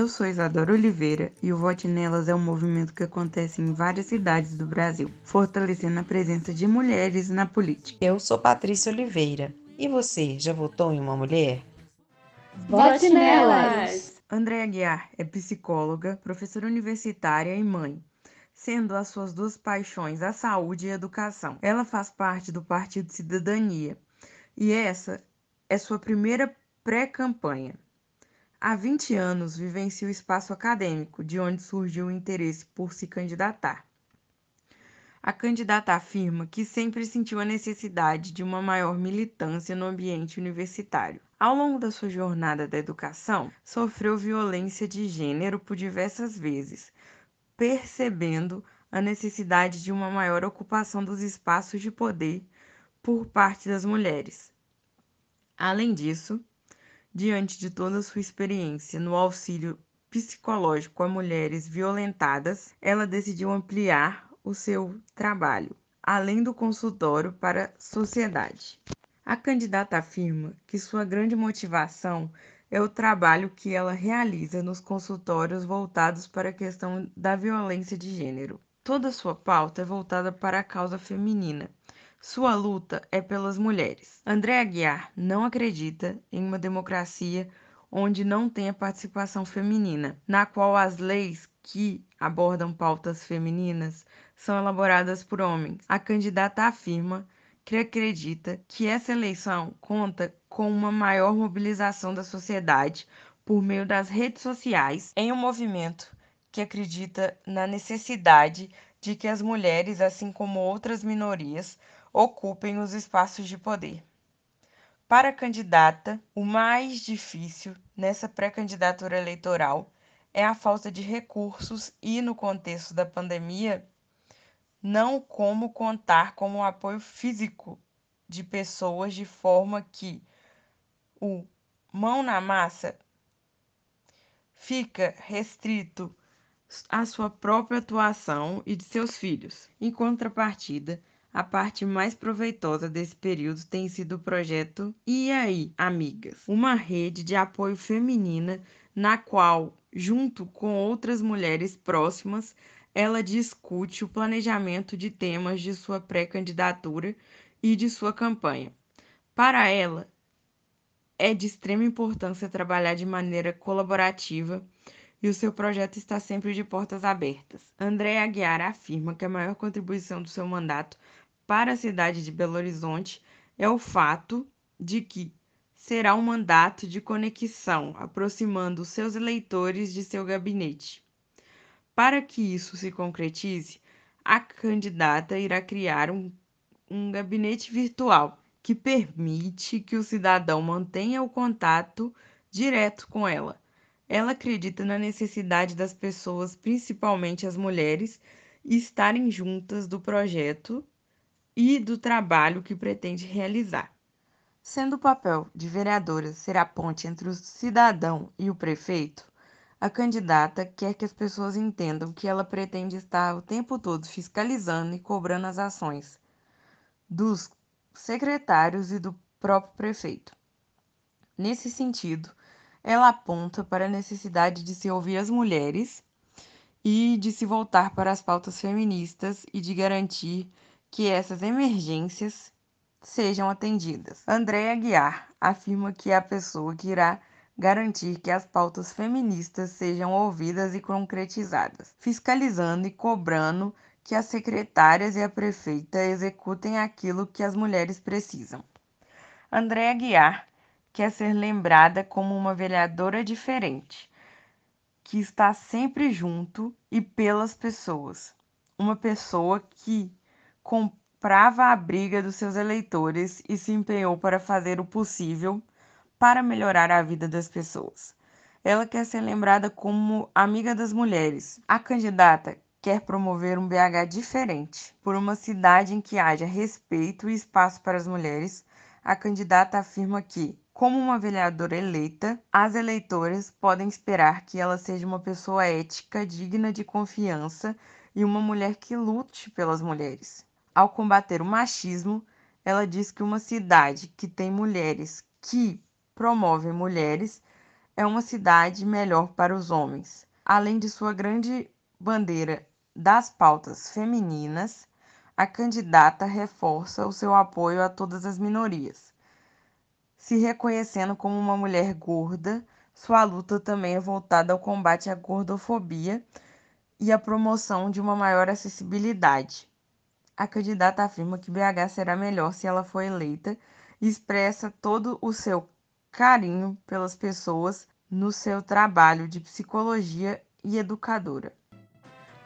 Eu sou Isadora Oliveira e o Vote Nelas é um movimento que acontece em várias cidades do Brasil, fortalecendo a presença de mulheres na política. Eu sou Patrícia Oliveira. E você, já votou em uma mulher? Vote nelas! Andréa Guiar é psicóloga, professora universitária e mãe, sendo as suas duas paixões a saúde e a educação. Ela faz parte do Partido Cidadania e essa é sua primeira pré-campanha. Há 20 anos vivencia o espaço acadêmico, de onde surgiu o interesse por se candidatar. A candidata afirma que sempre sentiu a necessidade de uma maior militância no ambiente universitário. Ao longo da sua jornada da educação, sofreu violência de gênero por diversas vezes, percebendo a necessidade de uma maior ocupação dos espaços de poder por parte das mulheres. Além disso, diante de toda a sua experiência no auxílio psicológico a mulheres violentadas, ela decidiu ampliar o seu trabalho, além do consultório para a sociedade. A candidata afirma que sua grande motivação é o trabalho que ela realiza nos consultórios voltados para a questão da violência de gênero. Toda sua pauta é voltada para a causa feminina, sua luta é pelas mulheres. André Aguiar não acredita em uma democracia onde não tenha participação feminina, na qual as leis que abordam pautas femininas são elaboradas por homens. A candidata afirma que acredita que essa eleição conta com uma maior mobilização da sociedade por meio das redes sociais em um movimento que acredita na necessidade de que as mulheres, assim como outras minorias, ocupem os espaços de poder. Para a candidata, o mais difícil nessa pré-candidatura eleitoral é a falta de recursos e, no contexto da pandemia, não como contar com o apoio físico de pessoas de forma que o mão na massa fica restrito à sua própria atuação e de seus filhos. Em contrapartida, a parte mais proveitosa desse período tem sido o projeto E aí, Amigas, uma rede de apoio feminina na qual, junto com outras mulheres próximas, ela discute o planejamento de temas de sua pré-candidatura e de sua campanha. Para ela, é de extrema importância trabalhar de maneira colaborativa e o seu projeto está sempre de portas abertas. André Aguiar afirma que a maior contribuição do seu mandato para a cidade de Belo Horizonte é o fato de que será um mandato de conexão, aproximando seus eleitores de seu gabinete. Para que isso se concretize, a candidata irá criar um, um gabinete virtual que permite que o cidadão mantenha o contato direto com ela. Ela acredita na necessidade das pessoas, principalmente as mulheres, estarem juntas do projeto e do trabalho que pretende realizar. Sendo o papel de vereadora ser a ponte entre o cidadão e o prefeito, a candidata quer que as pessoas entendam que ela pretende estar o tempo todo fiscalizando e cobrando as ações dos secretários e do próprio prefeito. Nesse sentido, ela aponta para a necessidade de se ouvir as mulheres e de se voltar para as pautas feministas e de garantir que essas emergências sejam atendidas. Andréa Guiar afirma que é a pessoa que irá garantir que as pautas feministas sejam ouvidas e concretizadas, fiscalizando e cobrando que as secretárias e a prefeita executem aquilo que as mulheres precisam. Andréa Guiar quer ser lembrada como uma vereadora diferente, que está sempre junto e pelas pessoas. Uma pessoa que comprava a briga dos seus eleitores e se empenhou para fazer o possível para melhorar a vida das pessoas. Ela quer ser lembrada como amiga das mulheres. A candidata quer promover um BH diferente, por uma cidade em que haja respeito e espaço para as mulheres. A candidata afirma que Como uma vereadora eleita, as eleitoras podem esperar que ela seja uma pessoa ética, digna de confiança e uma mulher que lute pelas mulheres. Ao combater o machismo, ela diz que uma cidade que tem mulheres que promovem mulheres é uma cidade melhor para os homens. Além de sua grande bandeira das pautas femininas, a candidata reforça o seu apoio a todas as minorias. Se reconhecendo como uma mulher gorda, sua luta também é voltada ao combate à gordofobia e à promoção de uma maior acessibilidade. A candidata afirma que BH será melhor se ela for eleita e expressa todo o seu carinho pelas pessoas no seu trabalho de psicologia e educadora.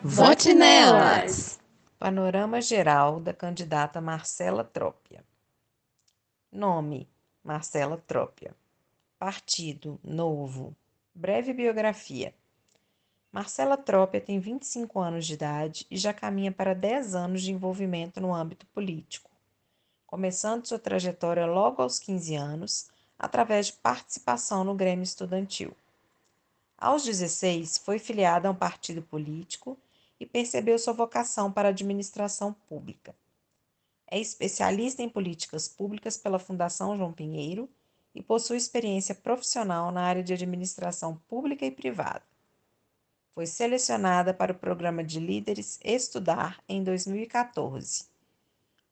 Vote nelas! Panorama geral da candidata Marcela Trópia. Nome: Marcela Trópia. Partido: Novo. Breve biografia. Marcela Trópia tem 25 anos de idade e já caminha para 10 anos de envolvimento no âmbito político, começando sua trajetória logo aos 15 anos, através de participação no Grêmio Estudantil. Aos 16, foi filiada a um partido político e percebeu sua vocação para a administração pública. É especialista em políticas públicas pela Fundação João Pinheiro e possui experiência profissional na área de administração pública e privada. Foi selecionada para o programa de líderes Estudar em 2014.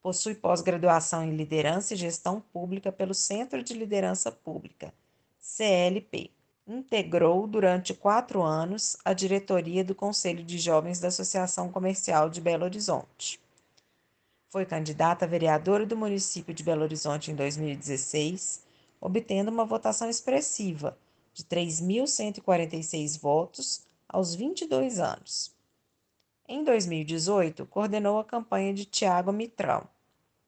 Possui pós-graduação em liderança e gestão pública pelo Centro de Liderança Pública, CLP. Integrou durante quatro anos a diretoria do Conselho de Jovens da Associação Comercial de Belo Horizonte. Foi candidata a vereadora do município de Belo Horizonte em 2016, obtendo uma votação expressiva de 3.146 votos aos 22 anos. Em 2018, coordenou a campanha de Tiago Mitrão,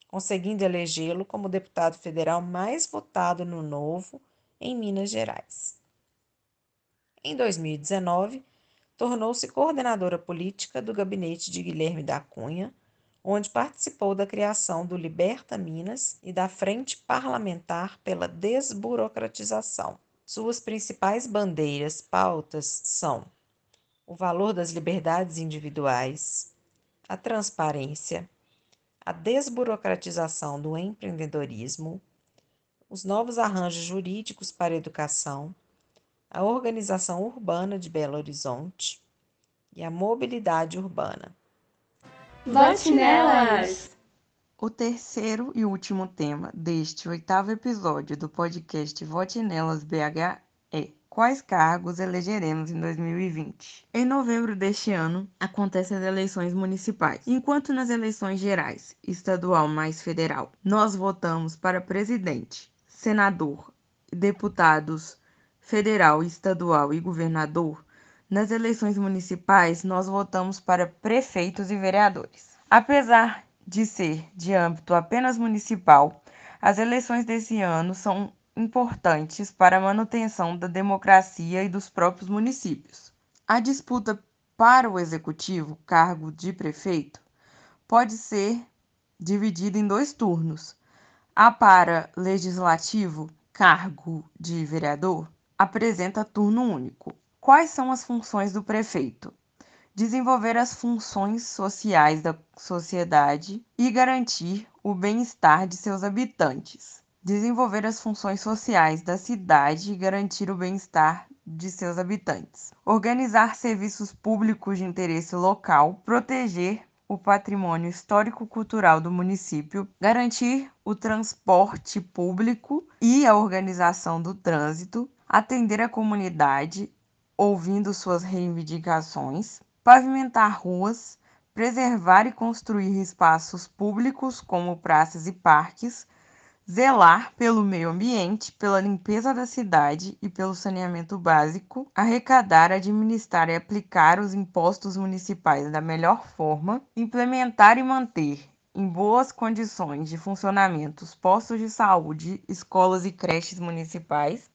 conseguindo elegê-lo como deputado federal mais votado no Novo em Minas Gerais. Em 2019, tornou-se coordenadora política do gabinete de Guilherme da Cunha, onde participou da criação do Liberta Minas e da Frente Parlamentar pela Desburocratização. Suas principais bandeiras pautas são o valor das liberdades individuais, a transparência, a desburocratização do empreendedorismo, os novos arranjos jurídicos para a educação, a organização urbana de Belo Horizonte e a mobilidade urbana. Vote nelas! O terceiro e último tema deste oitavo episódio do podcast Vote Nelas BH Quais cargos elegeremos em 2020? Em novembro deste ano, acontecem as eleições municipais. Enquanto nas eleições gerais, estadual mais federal, nós votamos para presidente, senador, deputados federal, estadual e governador, nas eleições municipais nós votamos para prefeitos e vereadores. Apesar de ser de âmbito apenas municipal, as eleições desse ano são importantes para a manutenção da democracia e dos próprios municípios. A disputa para o executivo, cargo de prefeito, pode ser dividida em dois turnos. A para legislativo, cargo de vereador, apresenta turno único. Quais são as funções do prefeito? Desenvolver as funções sociais da sociedade e garantir o bem-estar de seus habitantes. Desenvolver as funções sociais da cidade e garantir o bem-estar de seus habitantes. Organizar serviços públicos de interesse local, proteger o patrimônio histórico-cultural do município, garantir o transporte público e a organização do trânsito, atender a comunidade, ouvindo suas reivindicações, pavimentar ruas, preservar e construir espaços públicos como praças e parques, zelar pelo meio ambiente, pela limpeza da cidade e pelo saneamento básico, arrecadar, administrar e aplicar os impostos municipais da melhor forma, implementar e manter em boas condições de funcionamento os postos de saúde, escolas e creches municipais,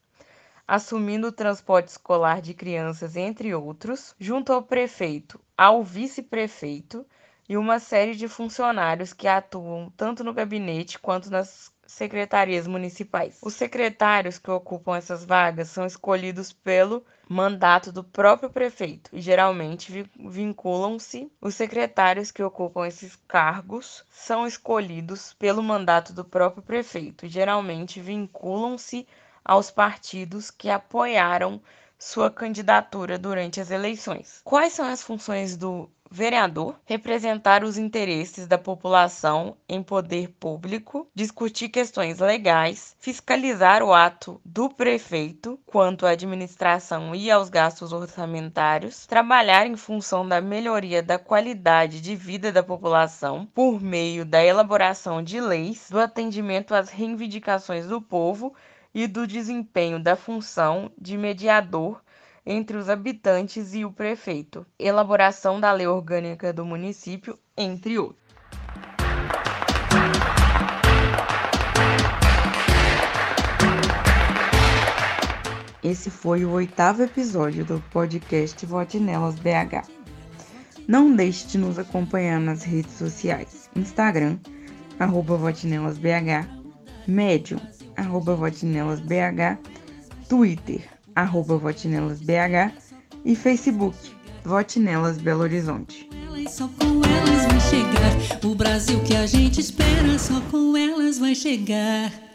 assumindo o transporte escolar de crianças, entre outros, junto ao prefeito, ao vice-prefeito, e uma série de funcionários que atuam tanto no gabinete quanto nas secretarias municipais. Os secretários que ocupam essas vagas são escolhidos pelo mandato do próprio prefeito e geralmente vinculam-se os secretários que ocupam esses cargos são escolhidos pelo mandato do próprio prefeito e geralmente vinculam-se aos partidos que apoiaram sua candidatura durante as eleições. Quais são as funções do vereador? Representar os interesses da população em poder público, discutir questões legais, fiscalizar o ato do prefeito quanto à administração e aos gastos orçamentários, trabalhar em função da melhoria da qualidade de vida da população por meio da elaboração de leis, do atendimento às reivindicações do povo e do desempenho da função de mediador entre os habitantes e o prefeito, elaboração da lei orgânica do município, entre outros. Esse foi o oitavo episódio do podcast Vote Nelas BH. Não deixe de nos acompanhar nas redes sociais: Instagram, arroba VoteNelasBH, Medium, arroba Twitter, arroba votinelasbh e Facebook, Votinelas Belo Horizonte. Só com elas vai chegar o Brasil que a gente espera, só com elas vai chegar.